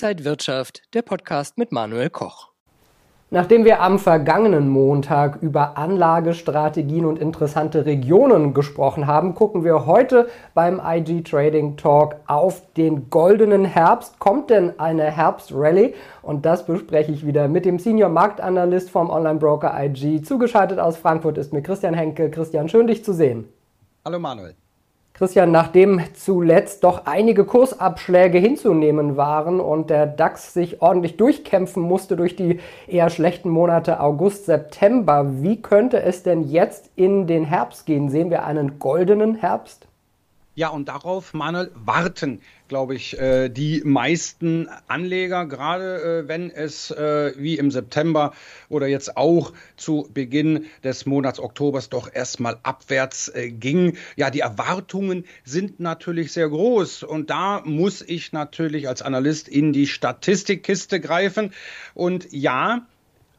Inside Wirtschaft, der Podcast mit Manuel Koch. Nachdem wir am vergangenen Montag über Anlagestrategien und interessante Regionen gesprochen haben, gucken wir heute beim IG Trading Talk auf den goldenen Herbst. Kommt denn eine Herbstrally? Und das bespreche ich wieder mit dem Senior Marktanalyst vom Online-Broker IG. Zugeschaltet aus Frankfurt ist mir Christian Henke. Christian, schön dich zu sehen. Hallo Manuel. Christian, nachdem zuletzt doch einige Kursabschläge hinzunehmen waren und der DAX sich ordentlich durchkämpfen musste durch die eher schlechten Monate August, September, wie könnte es denn jetzt in den Herbst gehen? Sehen wir einen goldenen Herbst? Ja, und darauf, Manuel, warten, glaube ich, äh, die meisten Anleger, gerade äh, wenn es äh, wie im September oder jetzt auch zu Beginn des Monats Oktobers doch erstmal abwärts ging. Ja, die Erwartungen sind natürlich sehr groß und da muss ich natürlich als Analyst in die Statistikkiste greifen. Und ja,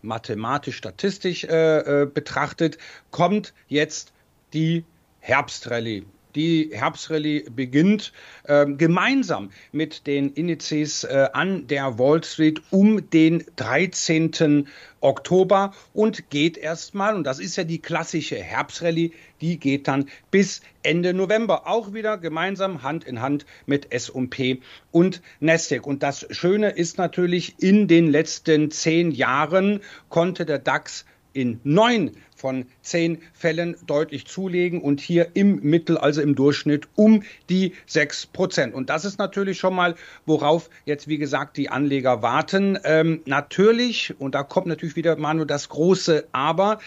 mathematisch, statistisch betrachtet, kommt jetzt die Herbstrallye die Herbstrallye beginnt äh, gemeinsam mit den Indizes äh, an der Wall Street um den 13. Oktober und geht erstmal, und das ist ja die klassische Herbstrallye, die geht dann bis Ende November, auch wieder gemeinsam Hand in Hand mit S&P und Nasdaq. Und das Schöne ist natürlich, in den letzten zehn Jahren konnte der DAX in neun von zehn Fällen deutlich zulegen und hier im Mittel, also im Durchschnitt, um die sechs Prozent. Und das ist natürlich schon mal, worauf jetzt, wie gesagt, die Anleger warten. Ähm, natürlich, und da kommt natürlich wieder Manu das große Aber,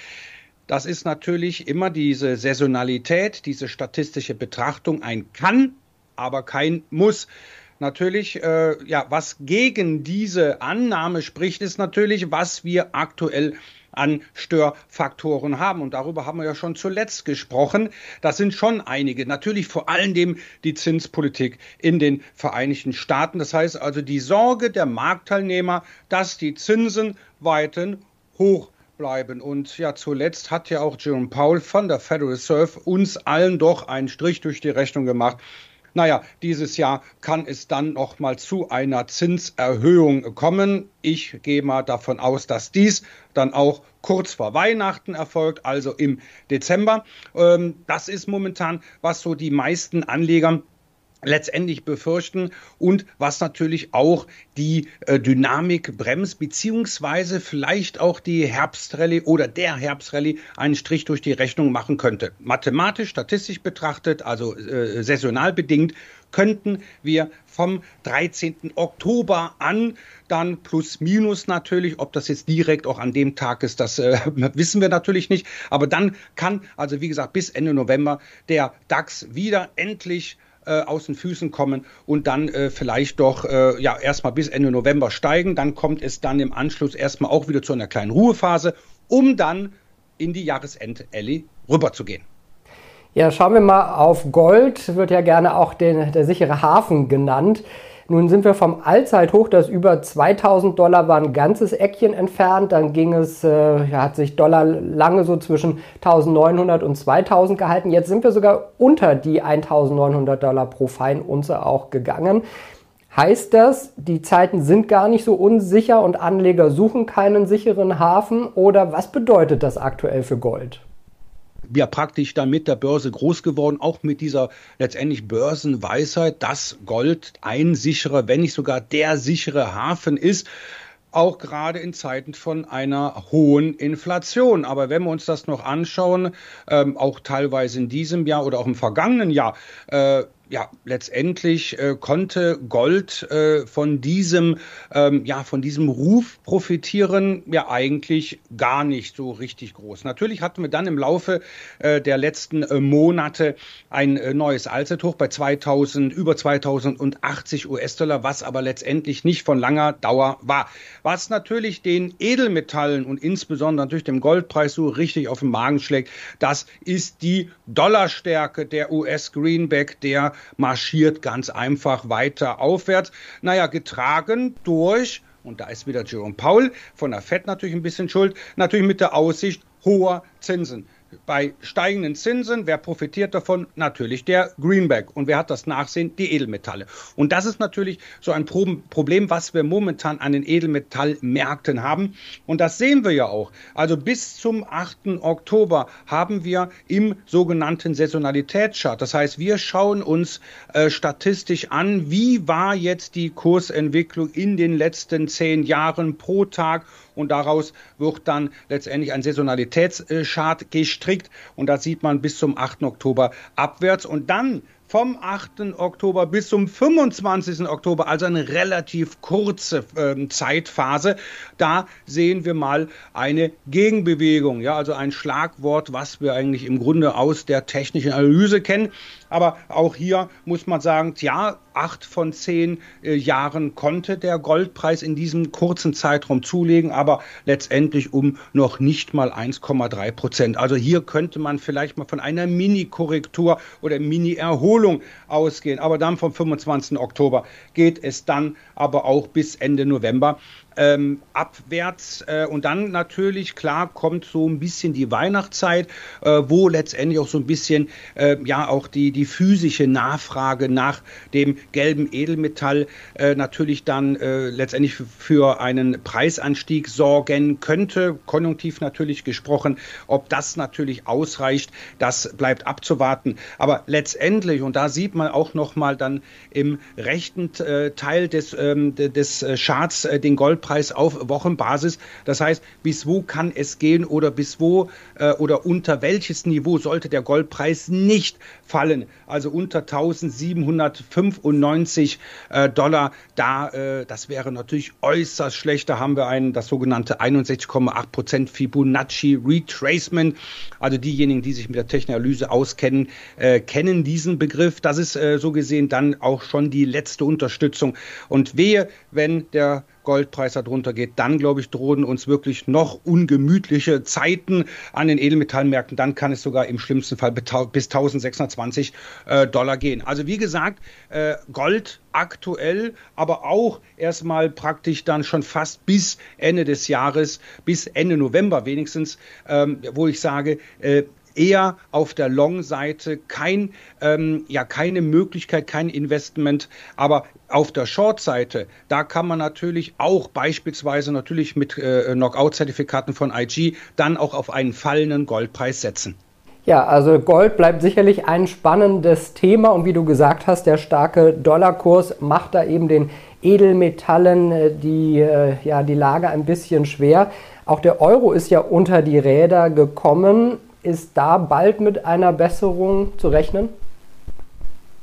das ist natürlich immer diese Saisonalität, diese statistische Betrachtung, ein kann, aber kein muss natürlich, äh, ja, was gegen diese Annahme spricht, ist natürlich, was wir aktuell an Störfaktoren haben. Und darüber haben wir ja schon zuletzt gesprochen. Das sind schon einige. Natürlich vor allen Dingen die Zinspolitik in den Vereinigten Staaten. Das heißt also die Sorge der Marktteilnehmer, dass die Zinsen weiten hoch bleiben. Und ja, zuletzt hat ja auch Jerome Powell von der Federal Reserve uns allen doch einen Strich durch die Rechnung gemacht naja, dieses Jahr kann es dann noch mal zu einer Zinserhöhung kommen. Ich gehe mal davon aus, dass dies dann auch kurz vor Weihnachten erfolgt, also im Dezember. Ähm, das ist momentan, was so die meisten Anleger letztendlich befürchten und was natürlich auch die äh, Dynamik bremst, beziehungsweise vielleicht auch die Herbstrallye oder der Herbstrallye einen Strich durch die Rechnung machen könnte. Mathematisch, statistisch betrachtet, also äh, saisonal bedingt, könnten wir vom 13. Oktober an dann plus minus natürlich, ob das jetzt direkt auch an dem Tag ist, das äh, wissen wir natürlich nicht, aber dann kann also wie gesagt bis Ende November der DAX wieder endlich äh, aus den Füßen kommen und dann äh, vielleicht doch äh, ja erstmal bis Ende November steigen. Dann kommt es dann im Anschluss erstmal auch wieder zu einer kleinen Ruhephase, um dann in die Jahresend-Ellie rüberzugehen. Ja, schauen wir mal auf Gold, wird ja gerne auch den, der sichere Hafen genannt. Nun sind wir vom Allzeithoch, das über 2000 Dollar war, ein ganzes Eckchen entfernt. Dann ging es, äh, hat sich Dollar lange so zwischen 1900 und 2000 gehalten. Jetzt sind wir sogar unter die 1900 Dollar pro Feinunze auch gegangen. Heißt das, die Zeiten sind gar nicht so unsicher und Anleger suchen keinen sicheren Hafen? Oder was bedeutet das aktuell für Gold? Ja praktisch dann mit der Börse groß geworden, auch mit dieser letztendlich Börsenweisheit, dass Gold ein sicherer, wenn nicht sogar der sichere Hafen ist auch gerade in Zeiten von einer hohen Inflation. Aber wenn wir uns das noch anschauen, ähm, auch teilweise in diesem Jahr oder auch im vergangenen Jahr, äh, ja, letztendlich äh, konnte Gold äh, von diesem, ähm, ja, von diesem Ruf profitieren, ja, eigentlich gar nicht so richtig groß. Natürlich hatten wir dann im Laufe äh, der letzten äh, Monate ein äh, neues Allzeithoch bei 2000, über 2080 US-Dollar, was aber letztendlich nicht von langer Dauer war. Was natürlich den Edelmetallen und insbesondere natürlich dem Goldpreis so richtig auf den Magen schlägt, das ist die Dollarstärke der US-Greenback, der marschiert ganz einfach weiter aufwärts. Naja, getragen durch, und da ist wieder Jerome Paul von der FED natürlich ein bisschen schuld, natürlich mit der Aussicht hoher Zinsen. Bei steigenden Zinsen, wer profitiert davon? Natürlich der Greenback. Und wer hat das Nachsehen? Die Edelmetalle. Und das ist natürlich so ein Problem, was wir momentan an den Edelmetallmärkten haben. Und das sehen wir ja auch. Also bis zum 8. Oktober haben wir im sogenannten Saisonalitätschart. Das heißt, wir schauen uns äh, statistisch an, wie war jetzt die Kursentwicklung in den letzten zehn Jahren pro Tag und daraus wird dann letztendlich ein Saisonalitätschart gestrickt und da sieht man bis zum 8. Oktober abwärts und dann vom 8. Oktober bis zum 25. Oktober, also eine relativ kurze äh, Zeitphase. Da sehen wir mal eine Gegenbewegung, ja, also ein Schlagwort, was wir eigentlich im Grunde aus der technischen Analyse kennen. Aber auch hier muss man sagen, ja, acht von zehn äh, Jahren konnte der Goldpreis in diesem kurzen Zeitraum zulegen, aber letztendlich um noch nicht mal 1,3 Prozent. Also hier könnte man vielleicht mal von einer Mini-Korrektur oder Mini-Erholung ausgehen. Aber dann vom 25. Oktober geht es dann aber auch bis Ende November ähm, abwärts. Äh, und dann natürlich, klar, kommt so ein bisschen die Weihnachtszeit, äh, wo letztendlich auch so ein bisschen, äh, ja, auch die, die physische Nachfrage nach dem gelben Edelmetall äh, natürlich dann äh, letztendlich für einen Preisanstieg sorgen könnte. Konjunktiv natürlich gesprochen. Ob das natürlich ausreicht, das bleibt abzuwarten. Aber letztendlich, und da sieht man auch nochmal dann im rechten äh, Teil des, ähm, des Charts den Gold Goldpreis auf Wochenbasis. Das heißt, bis wo kann es gehen oder bis wo äh, oder unter welches Niveau sollte der Goldpreis nicht fallen? Also unter 1795 äh, Dollar. Da, äh, das wäre natürlich äußerst schlecht. Da haben wir einen, das sogenannte 61,8% Fibonacci Retracement. Also diejenigen, die sich mit der Technanalyse auskennen, äh, kennen diesen Begriff. Das ist äh, so gesehen dann auch schon die letzte Unterstützung. Und wehe, wenn der Goldpreis darunter geht, dann glaube ich, drohen uns wirklich noch ungemütliche Zeiten an den Edelmetallmärkten. Dann kann es sogar im schlimmsten Fall bis 1620 äh, Dollar gehen. Also wie gesagt, äh, Gold aktuell, aber auch erstmal praktisch dann schon fast bis Ende des Jahres, bis Ende November wenigstens, ähm, wo ich sage, äh, eher auf der Long-Seite kein, ähm, ja, keine Möglichkeit, kein Investment. Aber auf der Short-Seite, da kann man natürlich auch beispielsweise natürlich mit äh, Knockout-Zertifikaten von IG dann auch auf einen fallenden Goldpreis setzen. Ja, also Gold bleibt sicherlich ein spannendes Thema und wie du gesagt hast, der starke Dollarkurs macht da eben den Edelmetallen äh, die, äh, ja, die Lage ein bisschen schwer. Auch der Euro ist ja unter die Räder gekommen. Ist da bald mit einer Besserung zu rechnen?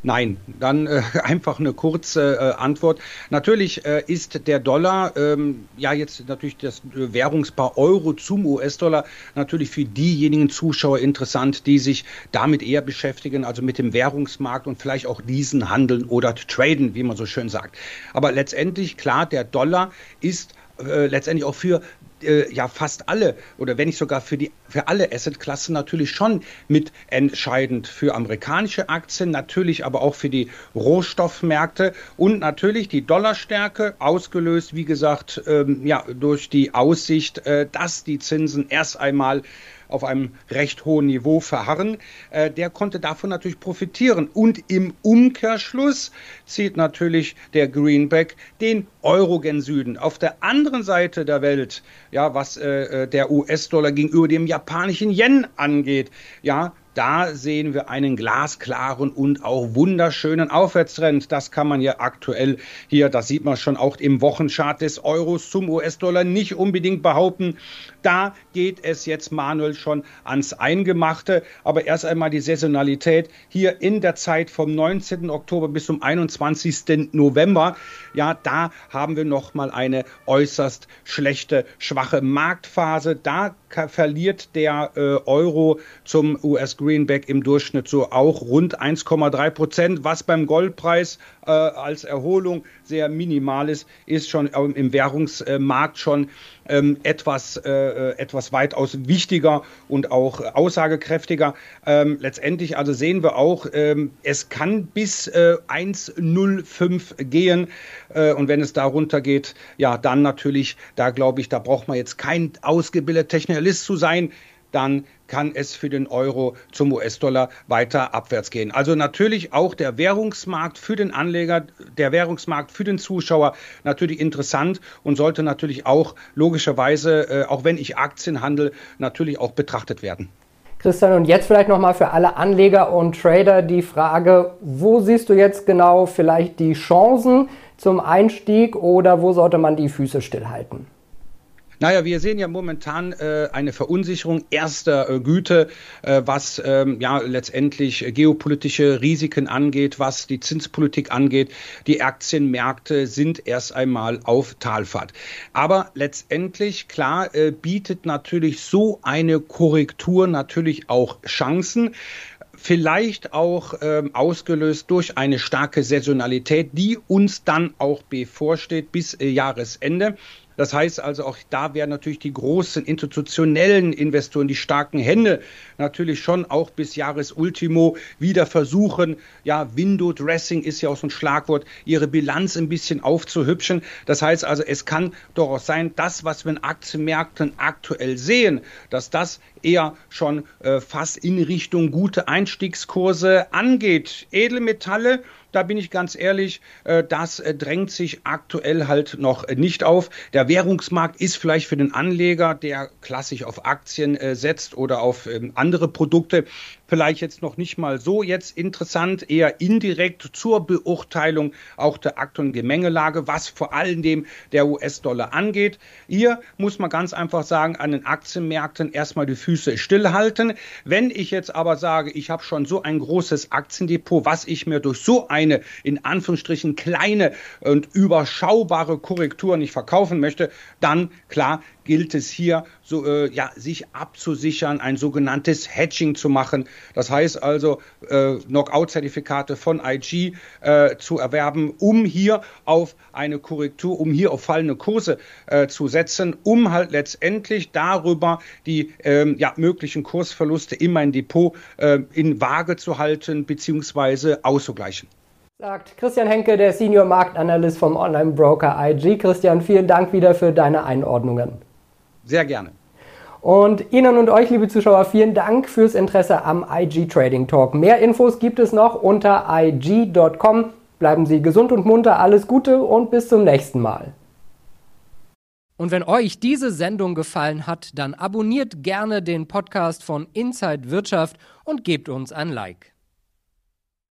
Nein, dann äh, einfach eine kurze äh, Antwort. Natürlich äh, ist der Dollar, ähm, ja jetzt natürlich das Währungspaar Euro zum US-Dollar natürlich für diejenigen Zuschauer interessant, die sich damit eher beschäftigen, also mit dem Währungsmarkt und vielleicht auch diesen handeln oder traden, wie man so schön sagt. Aber letztendlich, klar, der Dollar ist äh, letztendlich auch für äh, ja fast alle oder wenn nicht sogar für die für alle Assetklassen natürlich schon mit entscheidend für amerikanische Aktien, natürlich aber auch für die Rohstoffmärkte und natürlich die Dollarstärke ausgelöst, wie gesagt, ähm, ja durch die Aussicht, äh, dass die Zinsen erst einmal auf einem recht hohen Niveau verharren, äh, der konnte davon natürlich profitieren. Und im Umkehrschluss zieht natürlich der Greenback den Euro gen Süden. Auf der anderen Seite der Welt, ja, was äh, äh der US-Dollar gegenüber dem japanischen Yen angeht, ja, da sehen wir einen glasklaren und auch wunderschönen Aufwärtstrend. Das kann man ja aktuell hier, das sieht man schon auch im Wochenchart des Euros zum US-Dollar nicht unbedingt behaupten. Da geht es jetzt Manuel schon ans Eingemachte. Aber erst einmal die Saisonalität hier in der Zeit vom 19. Oktober bis zum 21. November. Ja, da haben wir noch mal eine äußerst schlechte, schwache Marktphase. Da verliert der äh, Euro zum US Greenback im Durchschnitt so auch rund 1,3 Prozent, was beim Goldpreis äh, als Erholung sehr minimal ist, ist schon im Währungsmarkt schon ähm, etwas, äh, etwas weitaus wichtiger und auch aussagekräftiger. Ähm, letztendlich also sehen wir auch, ähm, es kann bis äh, 1,05 gehen äh, und wenn es darunter geht, ja, dann natürlich, da glaube ich, da braucht man jetzt kein ausgebildeter Technikalist zu sein, dann kann es für den Euro zum US-Dollar weiter abwärts gehen. Also natürlich auch der Währungsmarkt für den Anleger, der Währungsmarkt für den Zuschauer natürlich interessant und sollte natürlich auch logischerweise, äh, auch wenn ich Aktien handle, natürlich auch betrachtet werden. Christian, und jetzt vielleicht nochmal für alle Anleger und Trader die Frage, wo siehst du jetzt genau vielleicht die Chancen zum Einstieg oder wo sollte man die Füße stillhalten? Naja, wir sehen ja momentan äh, eine Verunsicherung erster äh, Güte, äh, was ähm, ja letztendlich geopolitische Risiken angeht, was die Zinspolitik angeht. Die Aktienmärkte sind erst einmal auf Talfahrt. Aber letztendlich, klar, äh, bietet natürlich so eine Korrektur natürlich auch Chancen vielleicht auch ähm, ausgelöst durch eine starke Saisonalität, die uns dann auch bevorsteht bis äh, Jahresende. Das heißt also, auch da werden natürlich die großen institutionellen Investoren, die starken Hände natürlich schon auch bis Jahresultimo wieder versuchen, ja, Window Dressing ist ja auch so ein Schlagwort, ihre Bilanz ein bisschen aufzuhübschen. Das heißt also, es kann durchaus sein, das, was wir in Aktienmärkten aktuell sehen, dass das eher schon äh, fast in Richtung gute Einstiegskurse angeht. Edelmetalle da bin ich ganz ehrlich, äh, das äh, drängt sich aktuell halt noch nicht auf. Der Währungsmarkt ist vielleicht für den Anleger, der klassisch auf Aktien äh, setzt oder auf ähm, andere Produkte, vielleicht jetzt noch nicht mal so jetzt interessant, eher indirekt zur Beurteilung auch der aktuellen Gemengelage, was vor allem dem der US-Dollar angeht. Hier muss man ganz einfach sagen, an den Aktienmärkten erstmal die Füße stillhalten. Wenn ich jetzt aber sage, ich habe schon so ein großes Aktiendepot, was ich mir durch so eine in Anführungsstrichen kleine und überschaubare Korrektur nicht verkaufen möchte, dann klar gilt es hier, so, äh, ja, sich abzusichern, ein sogenanntes Hedging zu machen. Das heißt also, äh, Knockout-Zertifikate von IG äh, zu erwerben, um hier auf eine Korrektur, um hier auf fallende Kurse äh, zu setzen, um halt letztendlich darüber die ähm, ja, möglichen Kursverluste in mein Depot äh, in Waage zu halten bzw. auszugleichen. Sagt Christian Henke, der Senior Marktanalyst vom Online-Broker IG. Christian, vielen Dank wieder für deine Einordnungen. Sehr gerne. Und Ihnen und euch, liebe Zuschauer, vielen Dank fürs Interesse am IG Trading Talk. Mehr Infos gibt es noch unter IG.com. Bleiben Sie gesund und munter, alles Gute und bis zum nächsten Mal. Und wenn euch diese Sendung gefallen hat, dann abonniert gerne den Podcast von Inside Wirtschaft und gebt uns ein Like.